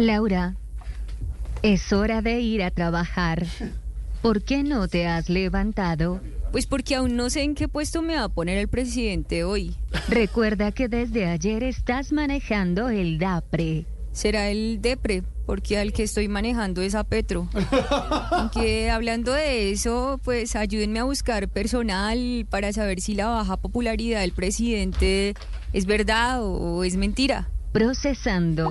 Laura, es hora de ir a trabajar. ¿Por qué no te has levantado? Pues porque aún no sé en qué puesto me va a poner el presidente hoy. Recuerda que desde ayer estás manejando el DAPRE. Será el DEPRE, porque al que estoy manejando es a Petro. Aunque hablando de eso, pues ayúdenme a buscar personal para saber si la baja popularidad del presidente es verdad o es mentira. Procesando.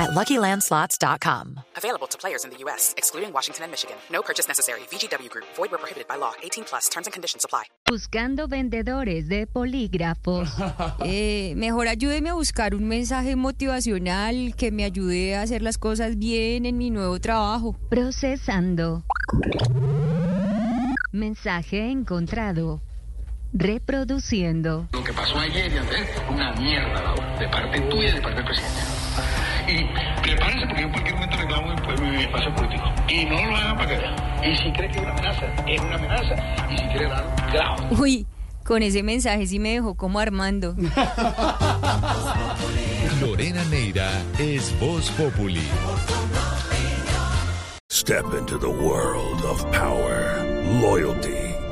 at LuckyLandSlots.com. Available to players in the U.S., excluding Washington and Michigan. No purchase necessary. VGW Group. Void where prohibited by law. 18 plus. Terms and conditions apply. Buscando vendedores de polígrafos. Eh, mejor ayúdeme a buscar un mensaje motivacional que me ayude a hacer las cosas bien en mi nuevo trabajo. Procesando. Mensaje encontrado. Reproduciendo. Lo que pasó ayer y antes una mierda, de parte tuya y de parte del presidente. Espacio político. Y no lo hagan para que vean. Y si cree que es una amenaza, es una amenaza. Y si quiere dar, grave. Uy, con ese mensaje sí me dejó como Armando. Lorena Neira es Voz Populi. Step into the world of power, loyalty,